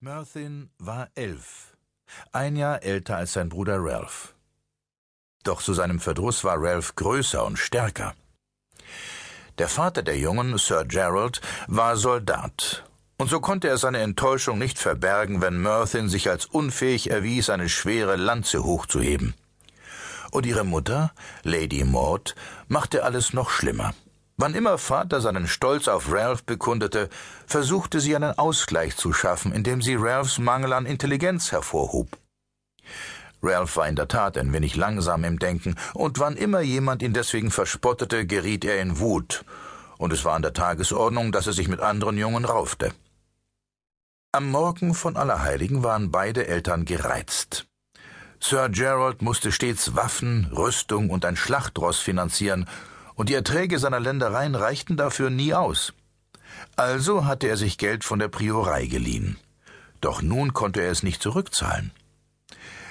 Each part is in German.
Merthin war elf, ein Jahr älter als sein Bruder Ralph. Doch zu seinem Verdruss war Ralph größer und stärker. Der Vater der Jungen, Sir Gerald, war Soldat, und so konnte er seine Enttäuschung nicht verbergen, wenn Merthin sich als unfähig erwies, eine schwere Lanze hochzuheben. Und ihre Mutter, Lady Maud, machte alles noch schlimmer. Wann immer Vater seinen Stolz auf Ralph bekundete, versuchte sie einen Ausgleich zu schaffen, indem sie Ralphs Mangel an Intelligenz hervorhob. Ralph war in der Tat ein wenig langsam im Denken, und wann immer jemand ihn deswegen verspottete, geriet er in Wut, und es war an der Tagesordnung, dass er sich mit anderen Jungen raufte. Am Morgen von Allerheiligen waren beide Eltern gereizt. Sir Gerald musste stets Waffen, Rüstung und ein Schlachtross finanzieren, und die Erträge seiner Ländereien reichten dafür nie aus. Also hatte er sich Geld von der Priorei geliehen. Doch nun konnte er es nicht zurückzahlen.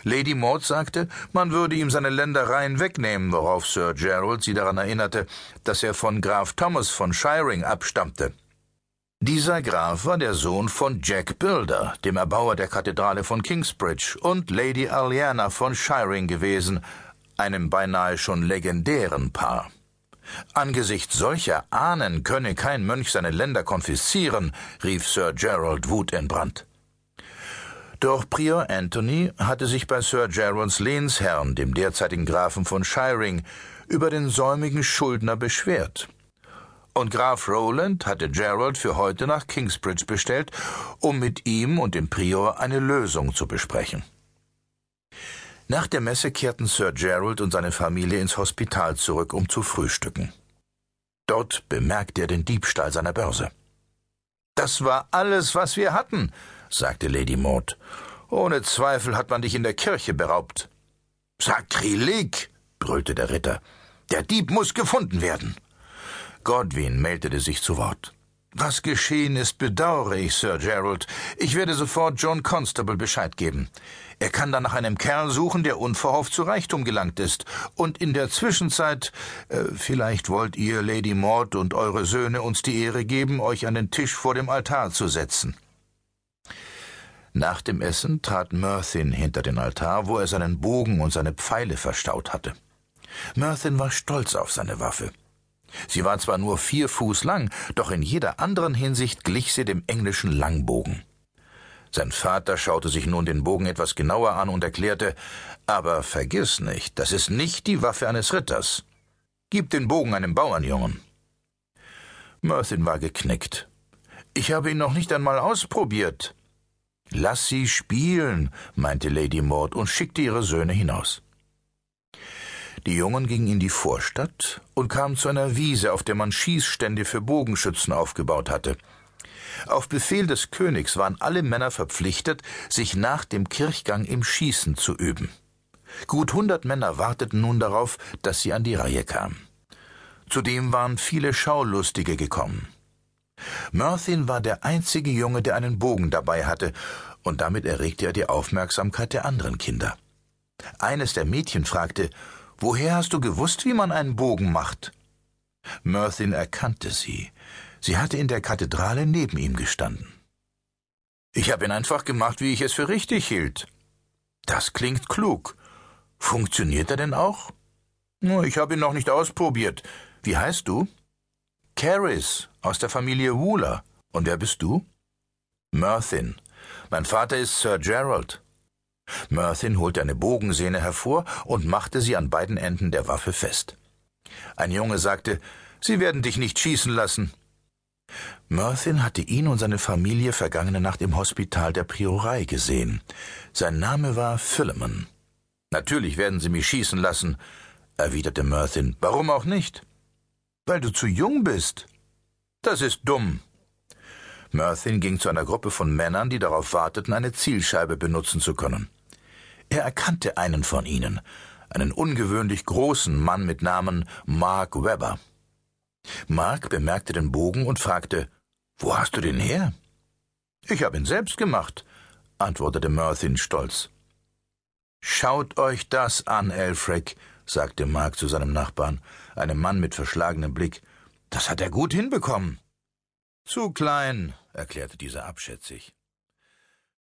Lady Maud sagte, man würde ihm seine Ländereien wegnehmen, worauf Sir Gerald sie daran erinnerte, dass er von Graf Thomas von Shiring abstammte. Dieser Graf war der Sohn von Jack Builder, dem Erbauer der Kathedrale von Kingsbridge, und Lady Aliana von Shiring gewesen, einem beinahe schon legendären Paar. Angesichts solcher Ahnen könne kein Mönch seine Länder konfiszieren, rief Sir Gerald wutentbrannt. Doch Prior Anthony hatte sich bei Sir Geralds Lehnsherrn, dem derzeitigen Grafen von Shiring, über den säumigen Schuldner beschwert. Und Graf Rowland hatte Gerald für heute nach Kingsbridge bestellt, um mit ihm und dem Prior eine Lösung zu besprechen. Nach der Messe kehrten Sir Gerald und seine Familie ins Hospital zurück, um zu frühstücken. Dort bemerkte er den Diebstahl seiner Börse. Das war alles, was wir hatten, sagte Lady Maud. Ohne Zweifel hat man dich in der Kirche beraubt. Sakrileg, brüllte der Ritter. Der Dieb muss gefunden werden. Godwin meldete sich zu Wort. Was geschehen ist, bedauere ich, Sir Gerald. Ich werde sofort John Constable Bescheid geben. Er kann dann nach einem Kerl suchen, der unverhofft zu Reichtum gelangt ist. Und in der Zwischenzeit, äh, vielleicht wollt ihr, Lady Maud und eure Söhne uns die Ehre geben, euch an den Tisch vor dem Altar zu setzen. Nach dem Essen trat Merthin hinter den Altar, wo er seinen Bogen und seine Pfeile verstaut hatte. Merthin war stolz auf seine Waffe. Sie war zwar nur vier Fuß lang, doch in jeder anderen Hinsicht glich sie dem englischen Langbogen. Sein Vater schaute sich nun den Bogen etwas genauer an und erklärte, aber vergiss nicht, das ist nicht die Waffe eines Ritters. Gib den Bogen einem Bauernjungen. Merthin war geknickt. Ich habe ihn noch nicht einmal ausprobiert. Lass sie spielen, meinte Lady Maud und schickte ihre Söhne hinaus. Die Jungen gingen in die Vorstadt und kamen zu einer Wiese, auf der man Schießstände für Bogenschützen aufgebaut hatte. Auf Befehl des Königs waren alle Männer verpflichtet, sich nach dem Kirchgang im Schießen zu üben. Gut hundert Männer warteten nun darauf, dass sie an die Reihe kamen. Zudem waren viele Schaulustige gekommen. Merthin war der einzige Junge, der einen Bogen dabei hatte, und damit erregte er die Aufmerksamkeit der anderen Kinder. Eines der Mädchen fragte, Woher hast du gewusst, wie man einen Bogen macht? Merthin erkannte sie. Sie hatte in der Kathedrale neben ihm gestanden. Ich habe ihn einfach gemacht, wie ich es für richtig hielt. Das klingt klug. Funktioniert er denn auch? Ich habe ihn noch nicht ausprobiert. Wie heißt du? Caris, aus der Familie Wooler. Und wer bist du? Merthin. Mein Vater ist Sir Gerald. Merthin holte eine Bogensehne hervor und machte sie an beiden Enden der Waffe fest. Ein Junge sagte, Sie werden dich nicht schießen lassen. Merthin hatte ihn und seine Familie vergangene Nacht im Hospital der Priorei gesehen. Sein Name war Philemon. Natürlich werden Sie mich schießen lassen, erwiderte Merthin. Warum auch nicht? Weil du zu jung bist. Das ist dumm. Merthin ging zu einer Gruppe von Männern, die darauf warteten, eine Zielscheibe benutzen zu können. Er erkannte einen von ihnen, einen ungewöhnlich großen Mann mit Namen Mark Webber. Mark bemerkte den Bogen und fragte, Wo hast du den her? Ich habe ihn selbst gemacht, antwortete Merthin stolz. Schaut euch das an, Elfric, sagte Mark zu seinem Nachbarn, einem Mann mit verschlagenem Blick. Das hat er gut hinbekommen. Zu klein, erklärte dieser abschätzig.